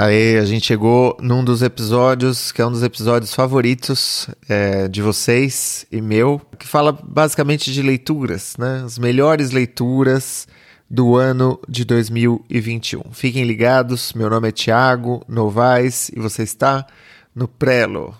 Aí a gente chegou num dos episódios que é um dos episódios favoritos é, de vocês e meu, que fala basicamente de leituras, né? As melhores leituras do ano de 2021. Fiquem ligados, meu nome é Thiago Novaes e você está no Prelo.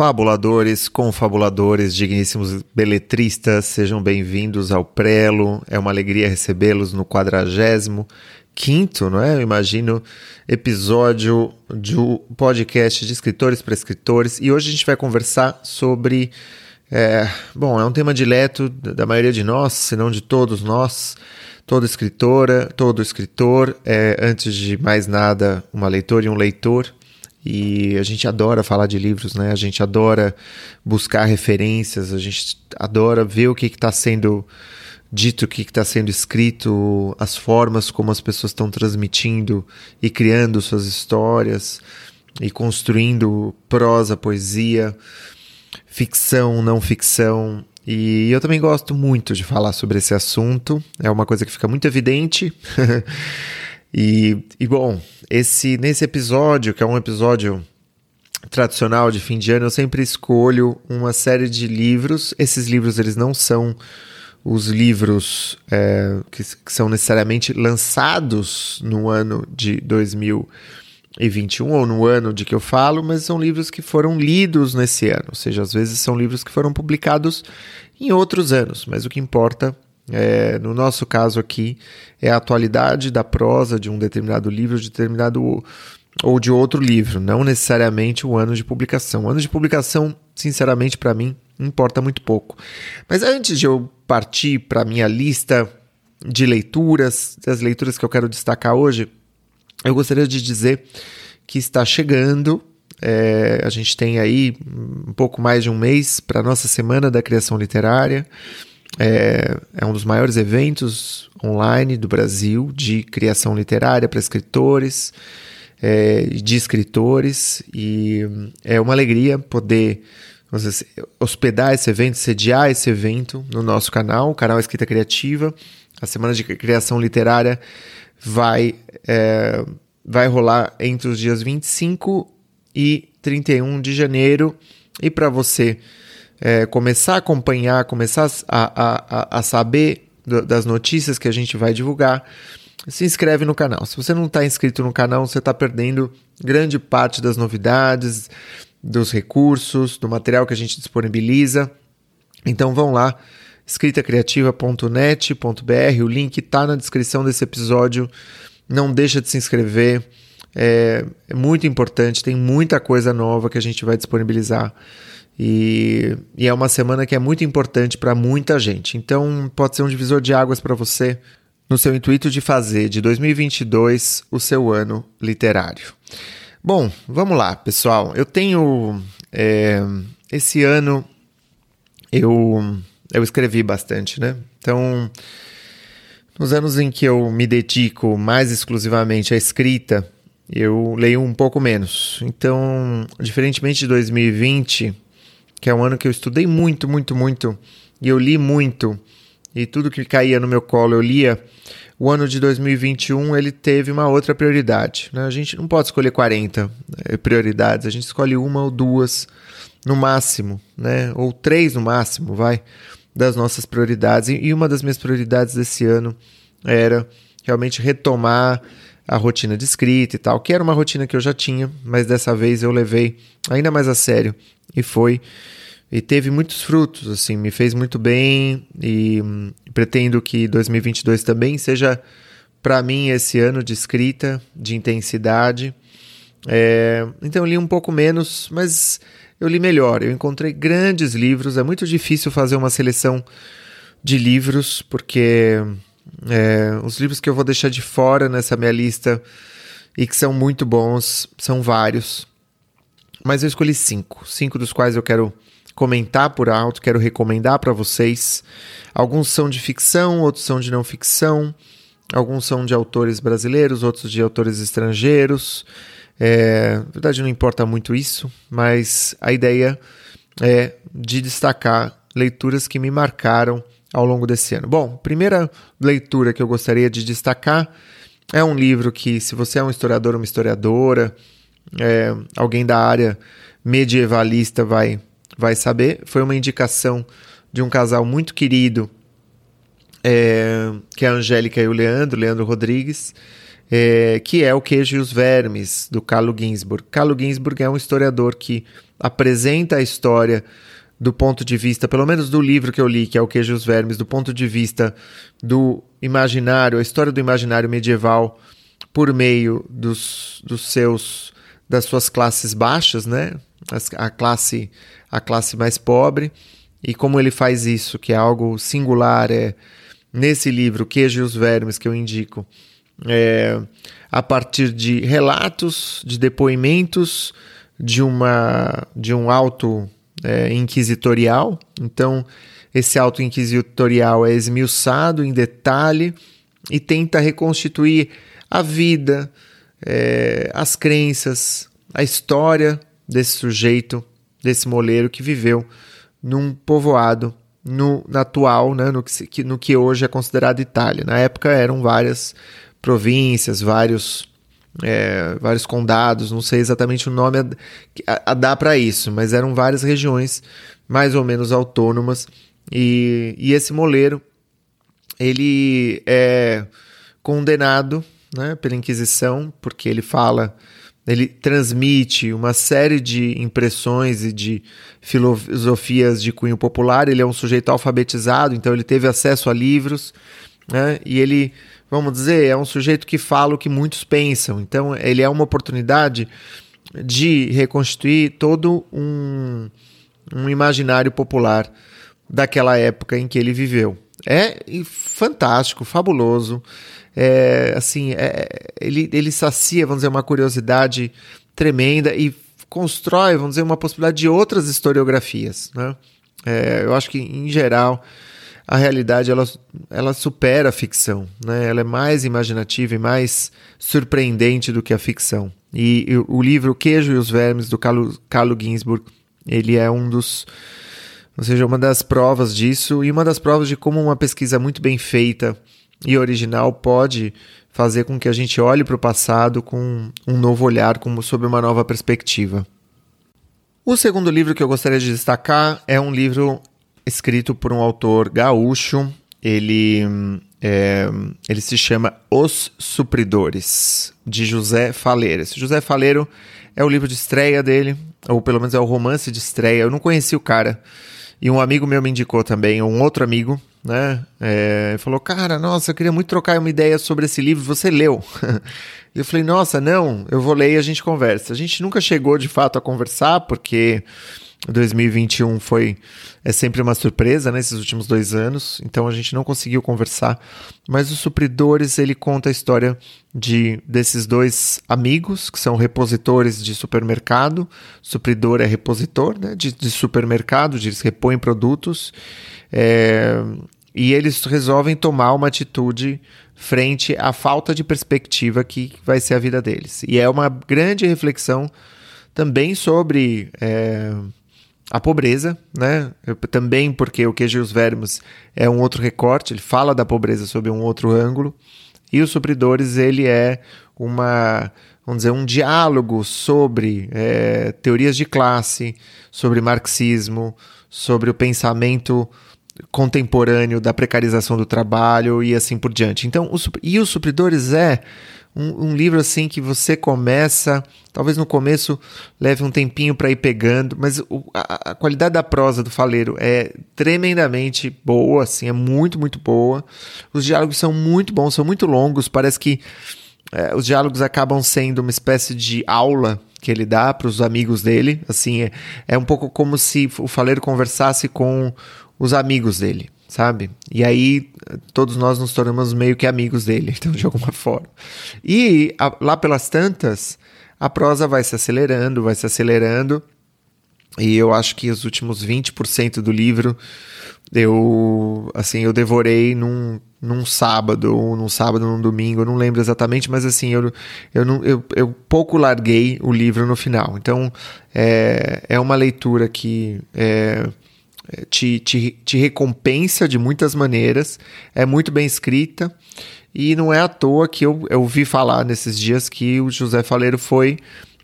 Fabuladores, confabuladores, digníssimos beletristas, sejam bem-vindos ao Prelo. É uma alegria recebê-los no quadragésimo quinto, não é? Eu imagino, episódio do podcast de escritores para escritores. E hoje a gente vai conversar sobre. É, bom, é um tema dileto da maioria de nós, se não de todos nós. Toda escritora, todo escritor é, antes de mais nada, uma leitora e um leitor. E a gente adora falar de livros, né? A gente adora buscar referências, a gente adora ver o que está sendo dito, o que está sendo escrito, as formas como as pessoas estão transmitindo e criando suas histórias e construindo prosa, poesia, ficção, não ficção. E eu também gosto muito de falar sobre esse assunto, é uma coisa que fica muito evidente. E, e bom, esse nesse episódio, que é um episódio tradicional de fim de ano, eu sempre escolho uma série de livros. Esses livros eles não são os livros é, que, que, são necessariamente lançados no ano de 2021 ou no ano de que eu falo, mas são livros que foram lidos nesse ano. Ou seja, às vezes são livros que foram publicados em outros anos, mas o que importa é, no nosso caso aqui, é a atualidade da prosa de um determinado livro, de determinado ou de outro livro, não necessariamente o ano de publicação. O ano de publicação, sinceramente, para mim, importa muito pouco. Mas antes de eu partir para minha lista de leituras, das leituras que eu quero destacar hoje, eu gostaria de dizer que está chegando. É, a gente tem aí um pouco mais de um mês para a nossa Semana da Criação Literária. É, é um dos maiores eventos online do Brasil de criação literária para escritores, é, de escritores, e é uma alegria poder dizer, hospedar esse evento, sediar esse evento no nosso canal, o canal Escrita Criativa. A Semana de Criação Literária vai, é, vai rolar entre os dias 25 e 31 de janeiro. E para você é, começar a acompanhar, começar a, a, a saber das notícias que a gente vai divulgar, se inscreve no canal. Se você não está inscrito no canal, você está perdendo grande parte das novidades, dos recursos, do material que a gente disponibiliza. Então vão lá, escritacriativa.net.br, o link está na descrição desse episódio. Não deixa de se inscrever, é, é muito importante, tem muita coisa nova que a gente vai disponibilizar. E, e é uma semana que é muito importante para muita gente. Então, pode ser um divisor de águas para você no seu intuito de fazer de 2022 o seu ano literário. Bom, vamos lá, pessoal. Eu tenho. É, esse ano eu, eu escrevi bastante, né? Então, nos anos em que eu me dedico mais exclusivamente à escrita, eu leio um pouco menos. Então, diferentemente de 2020 que é um ano que eu estudei muito, muito, muito, e eu li muito, e tudo que caía no meu colo eu lia, o ano de 2021 ele teve uma outra prioridade. Né? A gente não pode escolher 40 eh, prioridades, a gente escolhe uma ou duas no máximo, né? ou três no máximo, vai, das nossas prioridades. E uma das minhas prioridades desse ano era realmente retomar a rotina de escrita e tal, que era uma rotina que eu já tinha, mas dessa vez eu levei ainda mais a sério e foi e teve muitos frutos, assim, me fez muito bem e hum, pretendo que 2022 também seja para mim esse ano de escrita, de intensidade. É, então eu li um pouco menos, mas eu li melhor. Eu encontrei grandes livros. É muito difícil fazer uma seleção de livros, porque é, os livros que eu vou deixar de fora nessa minha lista e que são muito bons são vários mas eu escolhi cinco, cinco dos quais eu quero comentar por alto, quero recomendar para vocês. Alguns são de ficção, outros são de não ficção, alguns são de autores brasileiros, outros de autores estrangeiros. É, na verdade, não importa muito isso, mas a ideia é de destacar leituras que me marcaram ao longo desse ano? Bom, primeira leitura que eu gostaria de destacar é um livro que, se você é um historiador uma historiadora, é, alguém da área medievalista vai, vai saber. Foi uma indicação de um casal muito querido, é, que é a Angélica e o Leandro, Leandro Rodrigues, é, que é O Queijo e os Vermes, do Carlo Ginsburg. Carlo Ginsburg é um historiador que apresenta a história do ponto de vista, pelo menos do livro que eu li, que é O Queijo e os Vermes, do ponto de vista do imaginário, a história do imaginário medieval por meio dos, dos seus das suas classes baixas, né? A classe a classe mais pobre e como ele faz isso, que é algo singular, é nesse livro Queijo e os Vermes que eu indico, é, a partir de relatos, de depoimentos de uma de um alto é, inquisitorial. Então, esse auto inquisitorial é esmiuçado em detalhe e tenta reconstituir a vida, é, as crenças, a história desse sujeito, desse moleiro que viveu num povoado no, atual, né, no, que, no que hoje é considerado Itália. Na época eram várias províncias, vários é, vários condados, não sei exatamente o nome a, a, a dar para isso, mas eram várias regiões mais ou menos autônomas e, e esse moleiro ele é condenado né, pela Inquisição porque ele fala ele transmite uma série de impressões e de filosofias de cunho popular. Ele é um sujeito alfabetizado, então ele teve acesso a livros, né? E ele vamos dizer, é um sujeito que fala o que muitos pensam. Então, ele é uma oportunidade de reconstituir todo um, um imaginário popular daquela época em que ele viveu. É fantástico, fabuloso. É, assim, é, ele, ele sacia, vamos dizer, uma curiosidade tremenda e constrói, vamos dizer, uma possibilidade de outras historiografias. Né? É, eu acho que, em geral, a realidade ela, ela supera a ficção, né? Ela é mais imaginativa e mais surpreendente do que a ficção. E, e o livro Queijo e os Vermes do Carlo, Carlo Ginsburg, ele é um dos, ou seja, uma das provas disso e uma das provas de como uma pesquisa muito bem feita e original pode fazer com que a gente olhe para o passado com um novo olhar, como sob uma nova perspectiva. O segundo livro que eu gostaria de destacar é um livro escrito por um autor gaúcho. Ele, é, ele se chama Os Supridores, de José Faleiro. Esse José Faleiro é o livro de estreia dele, ou pelo menos é o romance de estreia. Eu não conheci o cara. E um amigo meu me indicou também, um outro amigo, né? É, falou, cara, nossa, eu queria muito trocar uma ideia sobre esse livro, você leu? eu falei, nossa, não, eu vou ler e a gente conversa. A gente nunca chegou de fato a conversar, porque 2021 foi é sempre uma surpresa né, últimos dois anos, então a gente não conseguiu conversar. Mas os supridores ele conta a história de desses dois amigos que são repositores de supermercado. Supridor é repositor né, de, de supermercado, eles repõem produtos é, e eles resolvem tomar uma atitude frente à falta de perspectiva que vai ser a vida deles. E é uma grande reflexão também sobre é, a pobreza, né? Eu, também porque o Queijo e os Vermes é um outro recorte, ele fala da pobreza sob um outro ângulo. E os Supridores, ele é uma, vamos dizer, um diálogo sobre é, teorias de classe, sobre marxismo, sobre o pensamento contemporâneo da precarização do trabalho e assim por diante. Então, e os Supridores é um, um, livro assim que você começa, talvez no começo leve um tempinho para ir pegando, mas o, a, a, qualidade da prosa do Faleiro é tremendamente boa, assim, é muito, muito boa. Os diálogos são muito bons, são muito longos, parece que é, os diálogos acabam sendo uma espécie de aula que ele dá para os amigos dele, assim, é, é um pouco como se o Faleiro conversasse com os amigos dele sabe? E aí todos nós nos tornamos meio que amigos dele, então de alguma forma. E a, lá pelas tantas, a prosa vai se acelerando, vai se acelerando. E eu acho que os últimos 20% do livro eu assim, eu devorei num, num sábado, ou num sábado, num domingo, eu não lembro exatamente, mas assim, eu, eu, não, eu, eu pouco larguei o livro no final. Então, é, é uma leitura que é, te, te, te recompensa de muitas maneiras, é muito bem escrita. E não é à toa que eu, ouvi falar nesses dias que o José Faleiro foi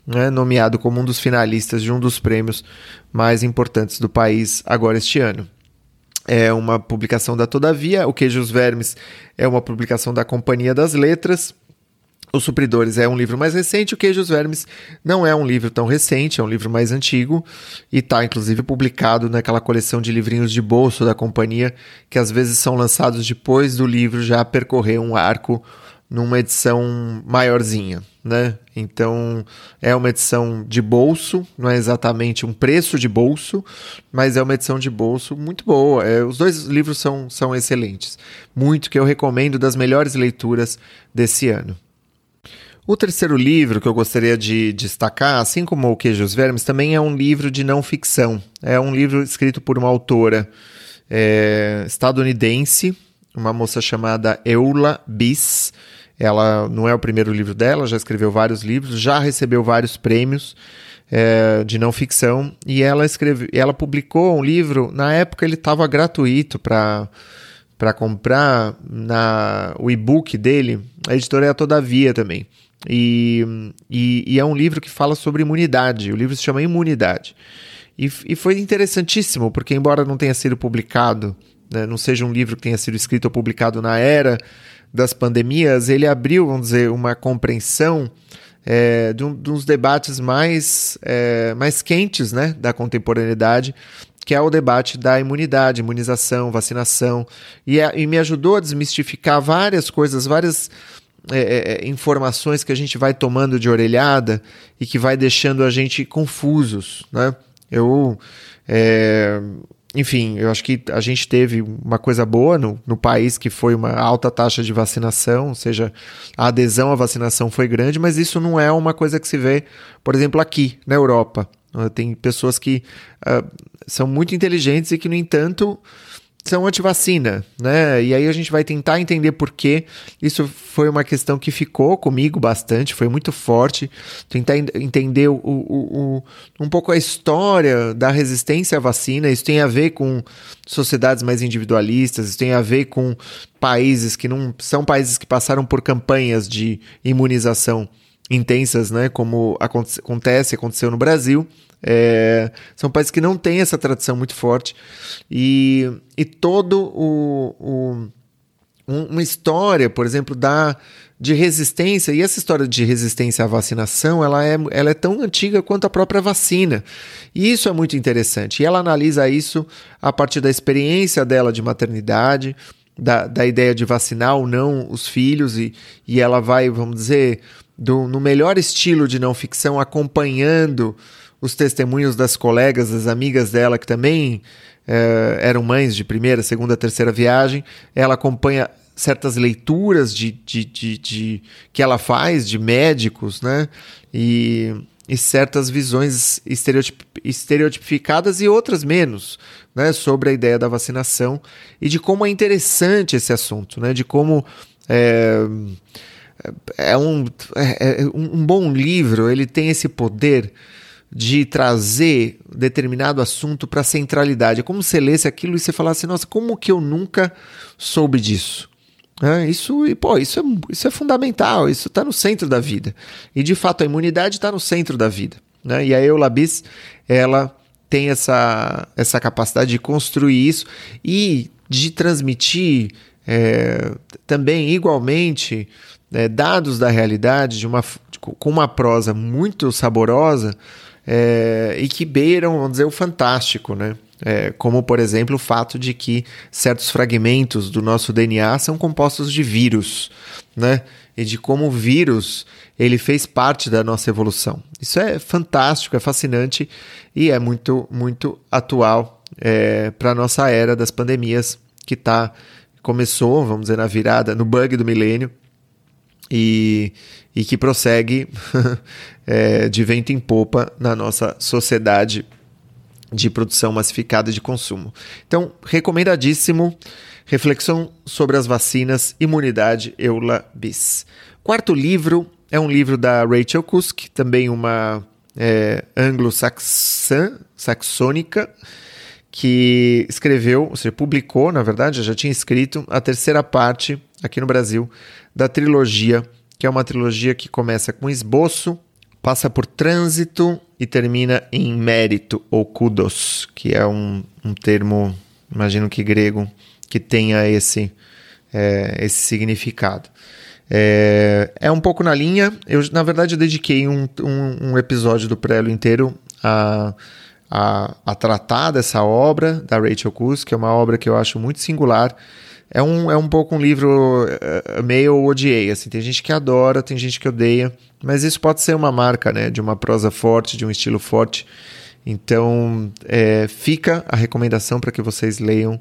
né, nomeado como um dos finalistas de um dos prêmios mais importantes do país agora este ano. É uma publicação da Todavia, O Queijos Vermes é uma publicação da Companhia das Letras. Os Supridores é um livro mais recente, o Queijos Vermes não é um livro tão recente, é um livro mais antigo e está inclusive publicado naquela coleção de livrinhos de bolso da companhia, que às vezes são lançados depois do livro já percorrer um arco numa edição maiorzinha, né? Então é uma edição de bolso, não é exatamente um preço de bolso, mas é uma edição de bolso muito boa. É, os dois livros são, são excelentes, muito que eu recomendo das melhores leituras desse ano. O terceiro livro que eu gostaria de destacar, assim como O Queijos Vermes, também é um livro de não ficção. É um livro escrito por uma autora é, estadunidense, uma moça chamada Eula Biss. Ela não é o primeiro livro dela, já escreveu vários livros, já recebeu vários prêmios é, de não ficção e ela escreveu, ela publicou um livro. Na época ele estava gratuito para para comprar na o e-book dele. A editora é a Todavia também. E, e, e, é um livro que fala sobre imunidade. O livro se chama Imunidade. E, e foi interessantíssimo, porque, embora não tenha sido publicado, né, não seja um livro que tenha sido escrito ou publicado na era das pandemias, ele abriu, vamos dizer, uma compreensão é, de, um, de, uns debates mais, é, mais quentes né, da contemporaneidade, que é o debate da imunidade, imunização, vacinação, e, e me ajudou a desmistificar várias coisas, várias é, é, é, informações que a gente vai tomando de orelhada e que vai deixando a gente confusos, né? Eu, é, enfim, eu acho que a gente teve uma coisa boa no, no país que foi uma alta taxa de vacinação, ou seja, a adesão à vacinação foi grande, mas isso não é uma coisa que se vê, por exemplo, aqui na Europa. Tem pessoas que uh, são muito inteligentes e que, no entanto, são antivacina, né? E aí a gente vai tentar entender por que isso foi uma questão que ficou comigo bastante, foi muito forte. Tentar entender o, o, o, um pouco a história da resistência à vacina. Isso tem a ver com sociedades mais individualistas, isso tem a ver com países que não são países que passaram por campanhas de imunização intensas, né? Como acontece, aconteceu no Brasil. É, são países que não têm essa tradição muito forte e, e todo o, o um, uma história, por exemplo, da de resistência e essa história de resistência à vacinação ela é, ela é tão antiga quanto a própria vacina e isso é muito interessante e ela analisa isso a partir da experiência dela de maternidade da, da ideia de vacinar ou não os filhos e, e ela vai vamos dizer do, no melhor estilo de não ficção acompanhando os testemunhos das colegas, das amigas dela, que também eh, eram mães de primeira, segunda, terceira viagem. Ela acompanha certas leituras de, de, de, de, que ela faz de médicos, né? E, e certas visões estereotip, estereotipificadas e outras menos, né? Sobre a ideia da vacinação e de como é interessante esse assunto, né? De como é, é, um, é, é um bom livro, ele tem esse poder de trazer determinado assunto para a centralidade. É como se lesse aquilo e você falasse, nossa, como que eu nunca soube disso? É, isso, pô, isso, é, isso é fundamental, isso está no centro da vida. E de fato a imunidade está no centro da vida. Né? E a Eulabis, ela tem essa, essa capacidade de construir isso e de transmitir é, também igualmente é, dados da realidade de uma, com uma prosa muito saborosa é, e que beiram, vamos dizer, o fantástico, né? É, como, por exemplo, o fato de que certos fragmentos do nosso DNA são compostos de vírus, né? E de como o vírus ele fez parte da nossa evolução. Isso é fantástico, é fascinante e é muito, muito atual é, para a nossa era das pandemias que tá, começou, vamos dizer, na virada, no bug do milênio e, e que prossegue é, de vento em popa na nossa sociedade de produção massificada de consumo. Então, recomendadíssimo. Reflexão sobre as vacinas, imunidade Eula Bis. Quarto livro é um livro da Rachel Kusk, também uma é, anglo-saxônica, que escreveu, ou seja, publicou, na verdade, já tinha escrito a terceira parte aqui no Brasil da trilogia, que é uma trilogia que começa com esboço, passa por trânsito e termina em mérito ou kudos, que é um, um termo, imagino que grego, que tenha esse, é, esse significado. É, é um pouco na linha. Eu, na verdade, eu dediquei um, um, um episódio do Prelo inteiro a, a, a, tratar dessa obra da Rachel Cus, que é uma obra que eu acho muito singular. É um, é um pouco um livro uh, meio odiei. Assim, tem gente que adora, tem gente que odeia, mas isso pode ser uma marca né, de uma prosa forte, de um estilo forte. Então, é, fica a recomendação para que vocês leiam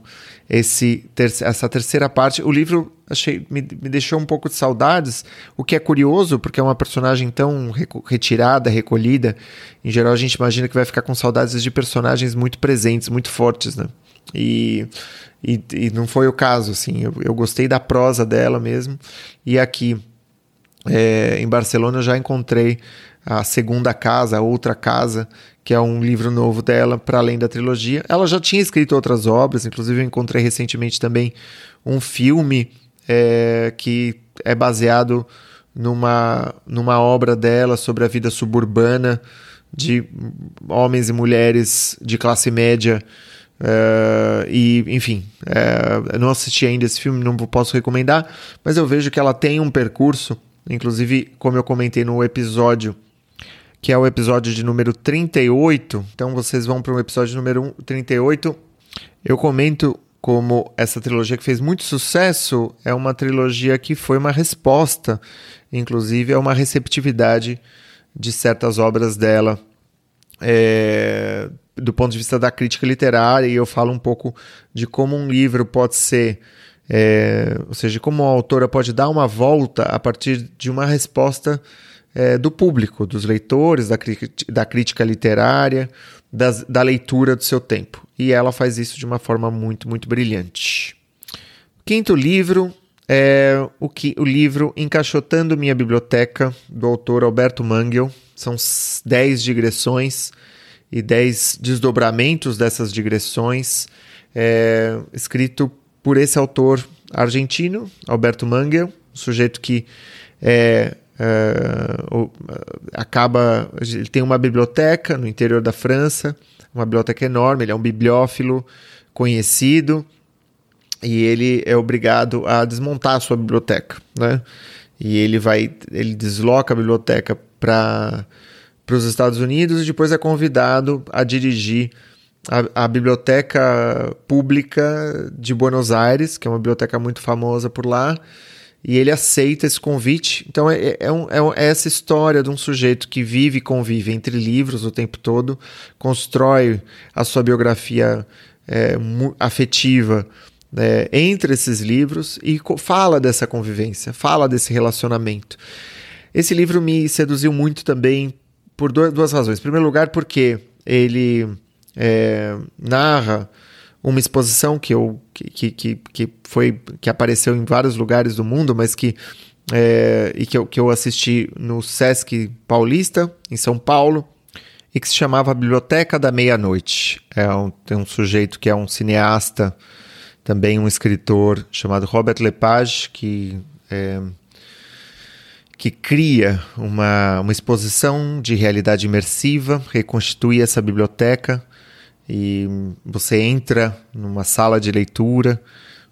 esse ter essa terceira parte. O livro achei me, me, deixou um pouco de saudades, o que é curioso, porque é uma personagem tão retirada, recolhida. Em geral, a gente imagina que vai ficar com saudades de personagens muito presentes, muito fortes, né? E, e, e não foi o caso, assim. Eu, eu gostei da prosa dela mesmo. E aqui, é, em Barcelona, eu já encontrei a segunda casa, a outra casa, que é um livro novo dela, para além da trilogia. Ela já tinha escrito outras obras, inclusive eu encontrei recentemente também um filme é, que é baseado numa, numa obra dela sobre a vida suburbana de homens e mulheres de classe média. É, e, enfim, é, não assisti ainda esse filme, não posso recomendar, mas eu vejo que ela tem um percurso, inclusive, como eu comentei no episódio que é o episódio de número 38. Então vocês vão para o episódio número 38. Eu comento como essa trilogia que fez muito sucesso é uma trilogia que foi uma resposta, inclusive, a uma receptividade de certas obras dela. É, do ponto de vista da crítica literária, e eu falo um pouco de como um livro pode ser, é, ou seja, como a autora pode dar uma volta a partir de uma resposta é, do público, dos leitores, da, da crítica literária, das, da leitura do seu tempo. E ela faz isso de uma forma muito, muito brilhante. Quinto livro é o, que, o livro Encaixotando Minha Biblioteca, do autor Alberto Mangel. São dez digressões e dez desdobramentos dessas digressões, é, escrito por esse autor argentino, Alberto Mangel, um sujeito que é Uh, acaba ele tem uma biblioteca no interior da França uma biblioteca enorme ele é um bibliófilo conhecido e ele é obrigado a desmontar a sua biblioteca né? E ele vai ele desloca a biblioteca para para os Estados Unidos e depois é convidado a dirigir a, a, biblioteca pública de Buenos Aires que é uma biblioteca muito famosa por lá e ele aceita esse convite. Então é, é, um, é, é, essa história de um sujeito que vive e convive entre livros o tempo todo, constrói a sua biografia é, afetiva é, entre esses livros e fala dessa convivência, fala desse relacionamento. Esse livro me seduziu muito também por duas razões. Em primeiro lugar, porque ele é, narra uma exposição que eu que, que, que foi que apareceu em vários lugares do mundo, mas que é, e que eu, que eu assisti no Sesc Paulista, em São Paulo, e que se chamava Biblioteca da Meia-Noite. É um, tem um sujeito que é um cineasta, também um escritor chamado Robert Lepage, que, é, que cria uma, uma exposição de realidade imersiva, reconstitui essa biblioteca e você entra numa sala de leitura,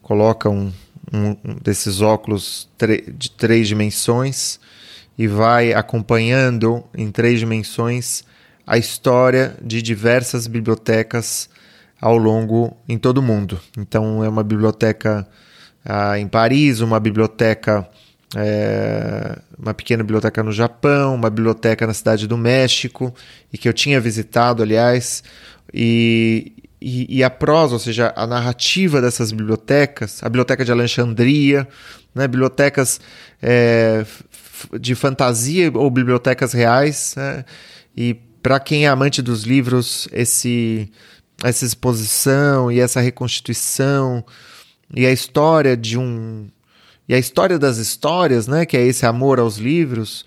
coloca um, um, desses óculos de três dimensões e vai acompanhando em três dimensões a história de diversas bibliotecas ao longo em todo o mundo. Então é uma biblioteca ah, em Paris, uma biblioteca é, uma pequena biblioteca no Japão, uma biblioteca na cidade do México e que eu tinha visitado, aliás, e, e, e, a prosa, ou seja, a narrativa dessas bibliotecas, a Biblioteca de Alexandria, né, bibliotecas é, de fantasia ou bibliotecas reais, né, e para quem é amante dos livros, esse, essa exposição e essa reconstituição e a história de um e a história das histórias, né, que é esse amor aos livros,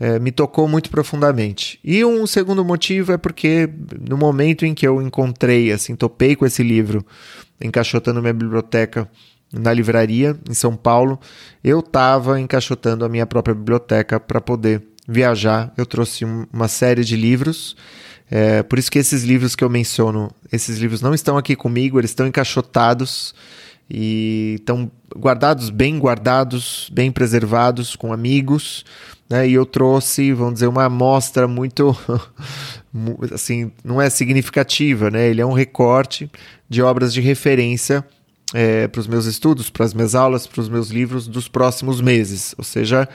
é, me tocou muito profundamente. E um segundo motivo é porque no momento em que eu encontrei, assim, topei com esse livro, encaixotando minha biblioteca na livraria em São Paulo, eu estava encaixotando a minha própria biblioteca para poder viajar. Eu trouxe uma série de livros. É, por isso que esses livros que eu menciono, esses livros não estão aqui comigo, eles estão encaixotados e estão guardados, bem guardados, bem preservados, com amigos. Né? E eu trouxe, vamos dizer, uma amostra muito, assim, não é significativa, né? Ele é um recorte de obras de referência é, para os meus estudos, para as minhas aulas, para os meus livros dos próximos meses. Ou seja,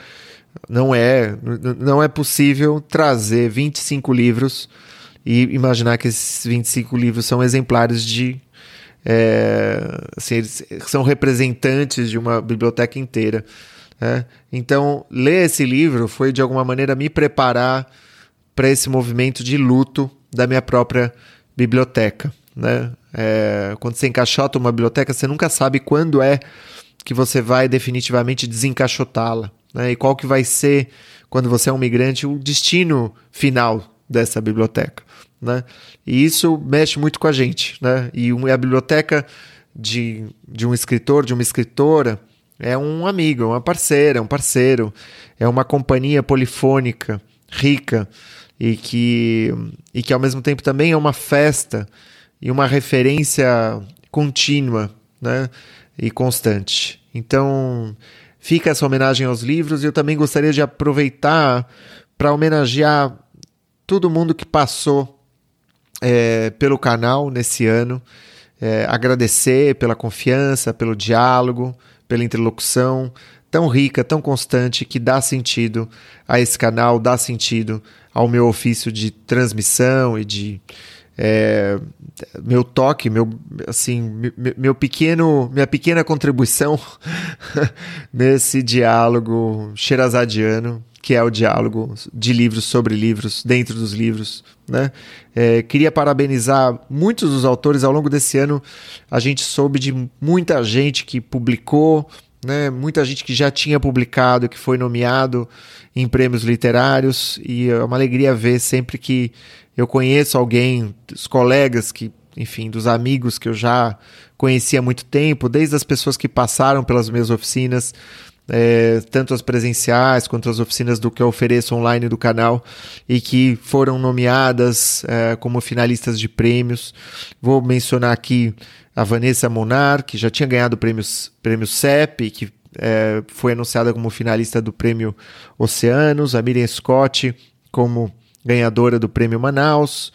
não é, não é possível trazer 25 livros e imaginar que esses 25 livros são exemplares de é, assim, eles são representantes de uma biblioteca inteira. Né? Então, ler esse livro foi de alguma maneira me preparar para esse movimento de luto da minha própria biblioteca. Né? É, quando você encaixota uma biblioteca, você nunca sabe quando é que você vai definitivamente desencaixotá-la. Né? E qual que vai ser, quando você é um migrante, o destino final dessa biblioteca né? E isso mexe muito com a gente, né? E a biblioteca de, de um escritor, de uma escritora, é um amigo, é uma parceira, é um parceiro, é uma companhia polifônica, rica e que, e que ao mesmo tempo também é uma festa e uma referência contínua né? e constante. Então, fica essa homenagem aos livros e eu também gostaria de aproveitar para homenagear todo mundo que passou é, pelo canal nesse ano, é, agradecer pela confiança, pelo diálogo, pela interlocução tão rica, tão constante, que dá sentido a esse canal, dá sentido ao meu ofício de transmissão e de é, meu toque, meu assim, meu pequeno, minha pequena contribuição nesse diálogo xerazadiano que é o diálogo de livros sobre livros, dentro dos livros. Né? É, queria parabenizar muitos dos autores. Ao longo desse ano, a gente soube de muita gente que publicou, né? muita gente que já tinha publicado, que foi nomeado em prêmios literários. E é uma alegria ver sempre que eu conheço alguém, os colegas que enfim, dos amigos que eu já conhecia há muito tempo, desde as pessoas que passaram pelas minhas oficinas, é, tanto as presenciais quanto as oficinas do que eu ofereço online do canal e que foram nomeadas é, como finalistas de prêmios. Vou mencionar aqui a Vanessa Monar, que já tinha ganhado o prêmio, prêmio CEP, que é, foi anunciada como finalista do prêmio Oceanos, a Miriam Scott como ganhadora do prêmio Manaus.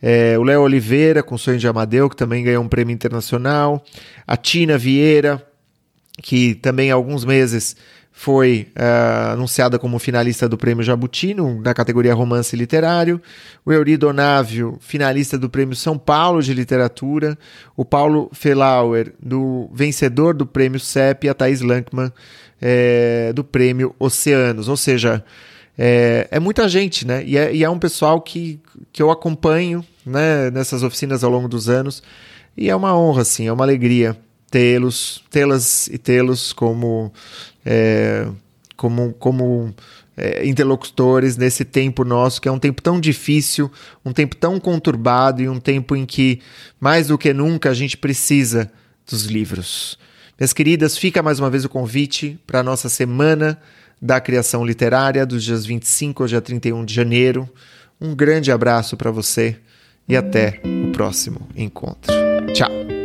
É, o Léo Oliveira, com Sonho de Amadeu, que também ganhou um prêmio internacional. A Tina Vieira, que também há alguns meses foi uh, anunciada como finalista do Prêmio Jabutino, na categoria Romance Literário. O Eurido Onávio, finalista do Prêmio São Paulo de Literatura. O Paulo Felauer, do vencedor do Prêmio CEP. E a Thais Lankman, é, do Prêmio Oceanos. Ou seja, é, é muita gente, né? E é, e é, um pessoal que, que eu acompanho né, nessas oficinas ao longo dos anos. E é uma honra, assim, é uma alegria tê-los, tê-las e tê-los como, é, como, como é, interlocutores nesse tempo nosso, que é um tempo tão difícil, um tempo tão conturbado e um tempo em que, mais do que nunca, a gente precisa dos livros. Minhas queridas, fica mais uma vez o convite para a nossa semana da criação literária, dos dias 25 ao dia 31 de janeiro. Um grande abraço para você e até o próximo encontro. Tchau!